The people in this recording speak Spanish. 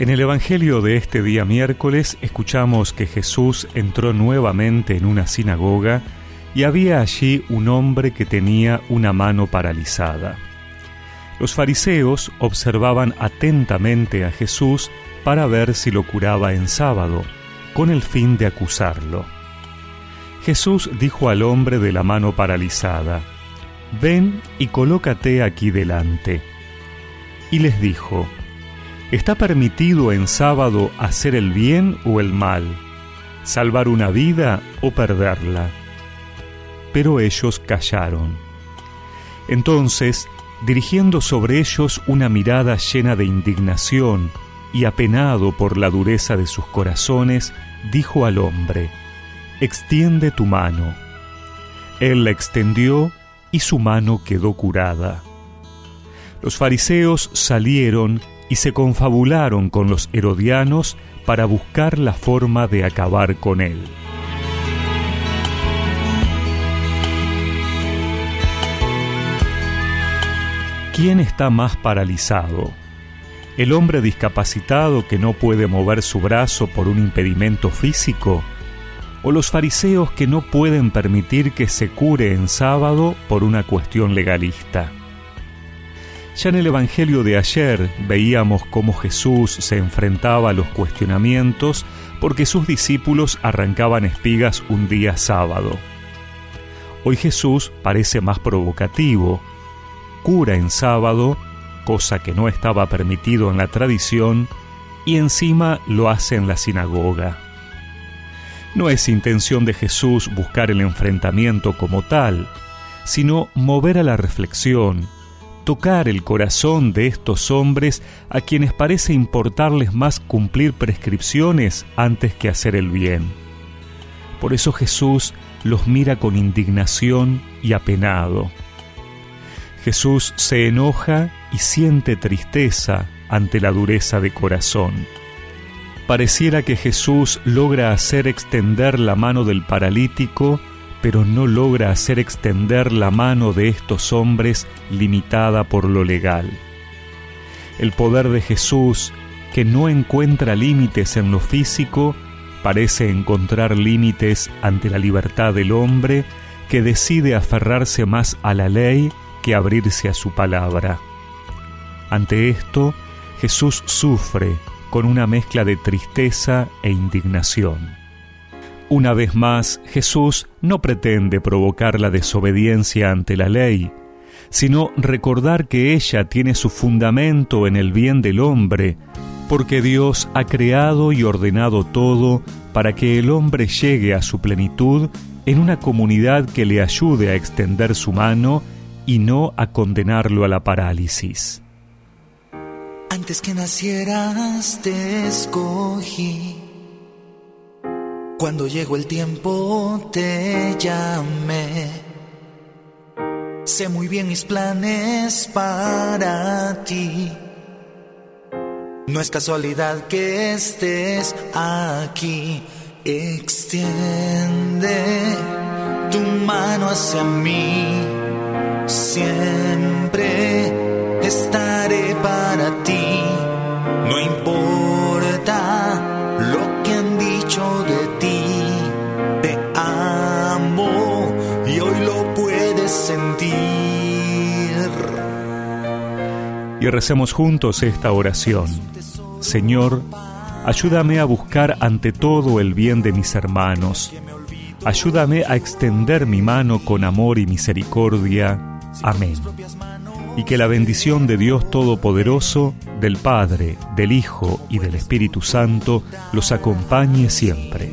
En el Evangelio de este día miércoles escuchamos que Jesús entró nuevamente en una sinagoga y había allí un hombre que tenía una mano paralizada. Los fariseos observaban atentamente a Jesús para ver si lo curaba en sábado, con el fin de acusarlo. Jesús dijo al hombre de la mano paralizada, Ven y colócate aquí delante. Y les dijo, ¿Está permitido en sábado hacer el bien o el mal, salvar una vida o perderla? Pero ellos callaron. Entonces, dirigiendo sobre ellos una mirada llena de indignación y apenado por la dureza de sus corazones, dijo al hombre, Extiende tu mano. Él la extendió y su mano quedó curada. Los fariseos salieron y se confabularon con los herodianos para buscar la forma de acabar con él. ¿Quién está más paralizado? ¿El hombre discapacitado que no puede mover su brazo por un impedimento físico? ¿O los fariseos que no pueden permitir que se cure en sábado por una cuestión legalista? Ya en el Evangelio de ayer veíamos cómo Jesús se enfrentaba a los cuestionamientos porque sus discípulos arrancaban espigas un día sábado. Hoy Jesús parece más provocativo, cura en sábado, cosa que no estaba permitido en la tradición, y encima lo hace en la sinagoga. No es intención de Jesús buscar el enfrentamiento como tal, sino mover a la reflexión, tocar el corazón de estos hombres a quienes parece importarles más cumplir prescripciones antes que hacer el bien. Por eso Jesús los mira con indignación y apenado. Jesús se enoja y siente tristeza ante la dureza de corazón. Pareciera que Jesús logra hacer extender la mano del paralítico pero no logra hacer extender la mano de estos hombres limitada por lo legal. El poder de Jesús, que no encuentra límites en lo físico, parece encontrar límites ante la libertad del hombre que decide aferrarse más a la ley que abrirse a su palabra. Ante esto, Jesús sufre con una mezcla de tristeza e indignación. Una vez más, Jesús no pretende provocar la desobediencia ante la ley, sino recordar que ella tiene su fundamento en el bien del hombre, porque Dios ha creado y ordenado todo para que el hombre llegue a su plenitud en una comunidad que le ayude a extender su mano y no a condenarlo a la parálisis. Antes que nacieras te escogí cuando llegó el tiempo te llamé. Sé muy bien mis planes para ti. No es casualidad que estés aquí. Extiende tu mano hacia mí. Siempre y recemos juntos esta oración. Señor, ayúdame a buscar ante todo el bien de mis hermanos. Ayúdame a extender mi mano con amor y misericordia. Amén. Y que la bendición de Dios Todopoderoso, del Padre, del Hijo y del Espíritu Santo los acompañe siempre.